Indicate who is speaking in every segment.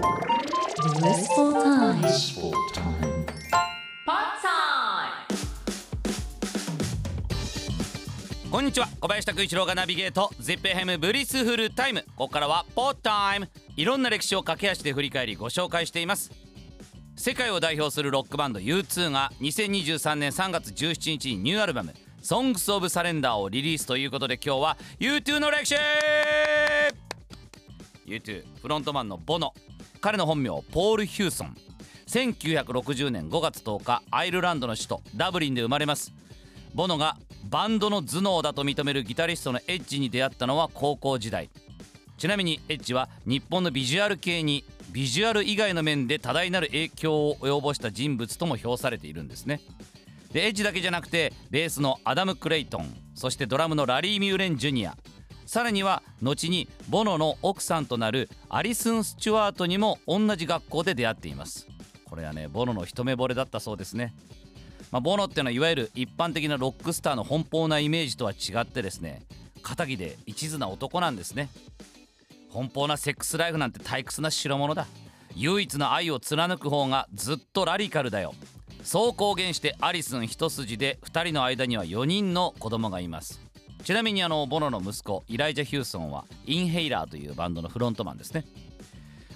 Speaker 1: Blissful time.
Speaker 2: Blissful time.
Speaker 3: こんにちは。小林拓一郎がナビゲート。 ZIP-FM Blissful Time。ここからは Pod Time。いろんな歴史を駆け足で振り返りご紹介しています。世界を代表するロックバンド U2 が2023年3月17日にニューアルバム「Songs of Surrender」をリリースということで今日は U2 の歴史。U2 フロントマンのボノ。彼の本名ポール・ヒューソン。1960年5月10日アイルランドの首都ダブリンで生まれます。ボノがバンドの頭脳だと認めるギタリストのエッジに出会ったのは高校時代。ちなみにエッジは日本のビジュアル系にビジュアル以外の面で多大なる影響を及ぼした人物とも評されているんですね。でエッジだけじゃなくてベースのアダム・クレイトンそしてドラムのラリー・ミューレン・ジュニアさらには後にボノの奥さんとなるアリスン・スチュワートにも同じ学校で出会っています。これはねボノの一目惚れだったそうですね。まあ、ボノっていうのはいわゆる一般的なロックスターの奔放なイメージとは違ってですね肩着で一途な男なんですね。奔放なセックスライフなんて退屈な代物だ。唯一の愛を貫く方がずっとラディカルだよ。そう公言してアリスン一筋で2人の間には4人の子供がいます。ちなみにあのボノの息子イライジャ・ヒューソンはインヘイラーというバンドのフロントマンですね。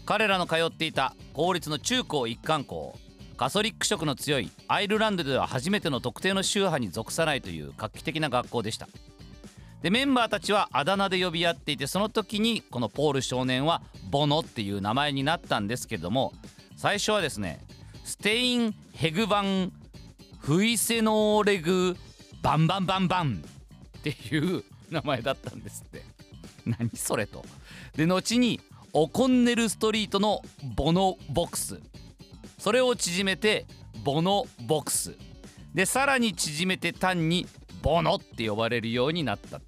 Speaker 3: 彼らの通っていた公立の中高一貫校カソリック色の強いアイルランドでは初めての特定の宗派に属さないという画期的な学校でした。でメンバーたちはあだ名で呼び合っていてその時にこのポール少年はボノっていう名前になったんですけれども最初はですねステイン・ヘグバン・フイセノーレグ・バンバンバンバンっていう名前だったんですって。何それと。で後にオコンネルストリートのボノボックス。それを縮めてボノボックス。でさらに縮めて単にボノって呼ばれるようになった。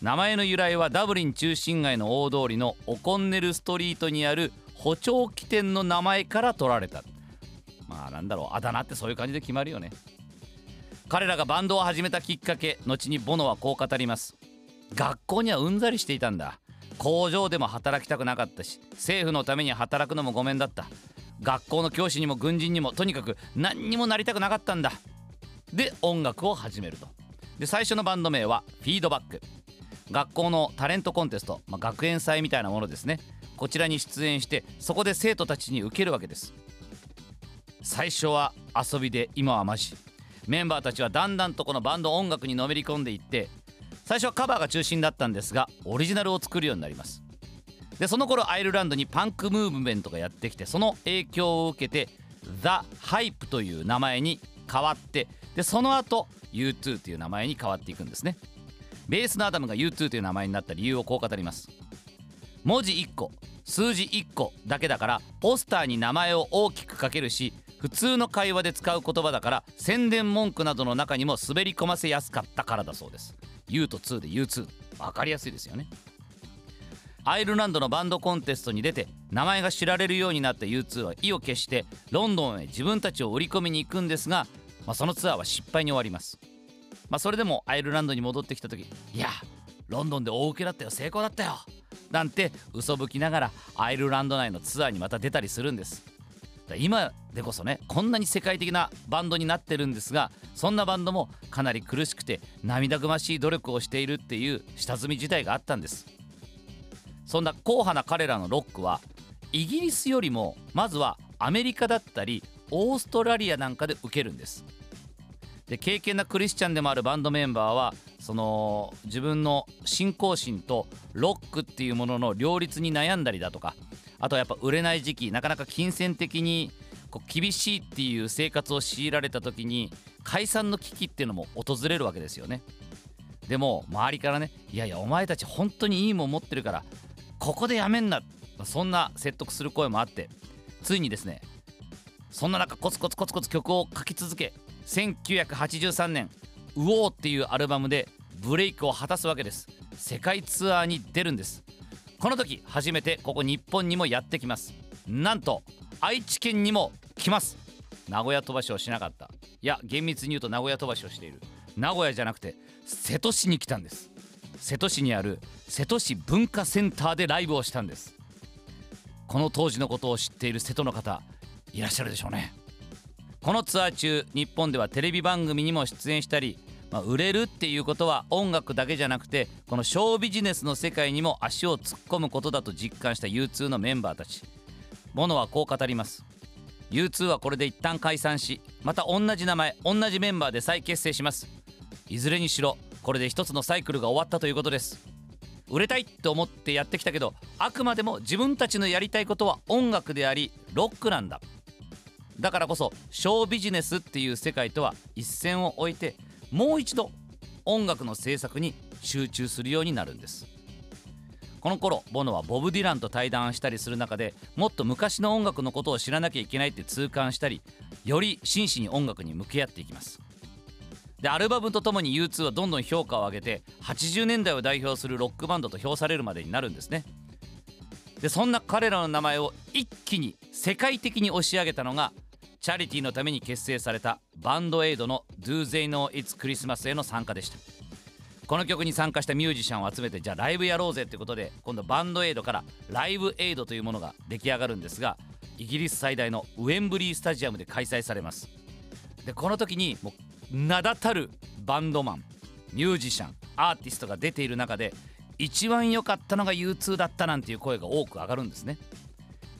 Speaker 3: 名前の由来はダブリン中心街の大通りのオコンネルストリートにある補聴器店の名前から取られた。まあなんだろうあだ名ってそういう感じで決まるよね。彼らがバンドを始めたきっかけ後にボノはこう語ります。学校にはうんざりしていたんだ。工場でも働きたくなかったし政府のために働くのもごめんだった。学校の教師にも軍人にもとにかく何にもなりたくなかったんだ。で音楽を始めると。で最初のバンド名はフィードバック。学校のタレントコンテスト、まあ、学園祭みたいなものですね。こちらに出演してそこで生徒たちに受けるわけです。最初は遊びで今はマジ。メンバーたちはだんだんとこのバンド音楽にのめり込んでいって最初はカバーが中心だったんですがオリジナルを作るようになります。でその頃アイルランドにパンクムーブメントがやってきてその影響を受けて The Hype という名前に変わってでその後 U2 という名前に変わっていくんですね。ベースのアダムが U2 という名前になった理由をこう語ります。文字1個数字1個だけだからポスターに名前を大きく書けるし普通の会話で使う言葉だから宣伝文句などの中にも滑り込ませやすかったからだそうです。U と2で U2 分かりやすいですよね。アイルランドのバンドコンテストに出て名前が知られるようになった U2 は意を決してロンドンへ自分たちを売り込みに行くんですが、まあ、そのツアーは失敗に終わります、まあ、それでもアイルランドに戻ってきた時いやロンドンで大受けだったよ成功だったよなんて嘘吹きながらアイルランド内のツアーにまた出たりするんです。今でこそねこんなに世界的なバンドになってるんですがそんなバンドもかなり苦しくて涙ぐましい努力をしているっていう下積み時代があったんです。そんな硬派な彼らのロックはイギリスよりもまずはアメリカだったりオーストラリアなんかで受けるんです。で敬虔なクリスチャンでもあるバンドメンバーはその自分の信仰心とロックっていうものの両立に悩んだりだとかあとはやっぱ売れない時期なかなか金銭的にこう厳しいっていう生活を強いられた時に解散の危機っていうのも訪れるわけですよね。でも周りからねいやいやお前たち本当にいいもん持ってるからここでやめんなそんな説得する声もあってついにですねそんな中コツコツコツコツ曲を書き続け1983年「ウォー」っていうアルバムでブレイクを果たすわけです。世界ツアーに出るんです。この時初めてここ日本にもやってきます。なんと愛知県にも来ます。名古屋飛ばしをしなかった。いや厳密に言うと名古屋飛ばしをしている。名古屋じゃなくて瀬戸市に来たんです。瀬戸市にある瀬戸市文化センターでライブをしたんです。この当時のことを知っている瀬戸の方いらっしゃるでしょうね。このツアー中日本ではテレビ番組にも出演したり、まあ、売れるっていうことは音楽だけじゃなくてこのショービジネスの世界にも足を突っ込むことだと実感した U2 のメンバーたち。モノはこう語ります。U2 はこれで一旦解散しまた同じ名前同じメンバーで再結成します。いずれにしろこれで一つのサイクルが終わったということです。売れたいって思ってやってきたけどあくまでも自分たちのやりたいことは音楽でありロックなんだ。だからこそショービジネスっていう世界とは一線を置いてもう一度音楽の制作に集中するようになるんです。この頃ボノはボブ・ディランと対談したりする中でもっと昔の音楽のことを知らなきゃいけないって痛感したりより真摯に音楽に向き合っていきます。でアルバムとともに U2 はどんどん評価を上げて80年代を代表するロックバンドと評されるまでになるんですね。でそんな彼らの名前を一気に世界的に押し上げたのがチャリティーのために結成されたバンドエイドの Do They Know It's Christmas への参加でした。この曲に参加したミュージシャンを集めてじゃあライブやろうぜってことで今度バンドエイドからライブエイドというものが出来上がるんですがイギリス最大のウェンブリースタジアムで開催されます。でこの時にもう名だたるバンドマンミュージシャンアーティストが出ている中で一番良かったのが U2 だったなんていう声が多く上がるんですね。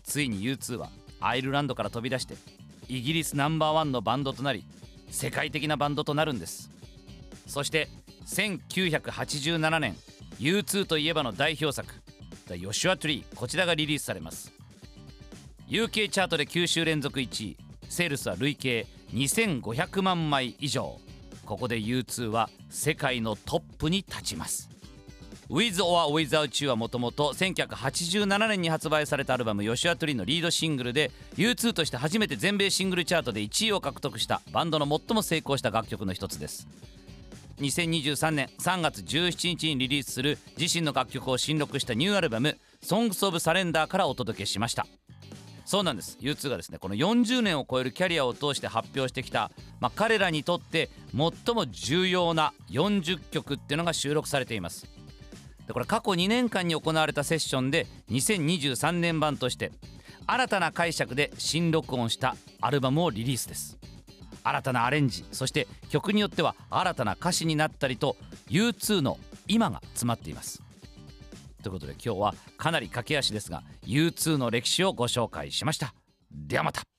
Speaker 3: ついに U2 はアイルランドから飛び出してイギリスナンバーワンのバンドとなり世界的なバンドとなるんです。そして1987年 U2 といえばの代表作「The Joshua Tree」こちらがリリースされます。UK チャートで9週連続1位セールスは累計2500万枚以上。ここで U2 は世界のトップに立ちます。With or Without You はもともと1987年に発売されたアルバム「ヨシュアトリー」のリードシングルで U2 として初めて全米シングルチャートで1位を獲得したバンドの最も成功した楽曲の一つです。2023年3月17日にリリースする自身の楽曲を新録したニューアルバム「Songs of Surrender」からお届けしました。そうなんです。U2 がですねこの40年を超えるキャリアを通して発表してきた、まあ、彼らにとって最も重要な40曲っていうのが収録されています。でこれ過去2年間に行われたセッションで2023年版として新たな解釈で新録音したアルバムをリリースです。新たなアレンジそして曲によっては新たな歌詞になったりと U2 の今が詰まっています。ということで今日はかなり駆け足ですが U2 の歴史をご紹介しました。ではまた。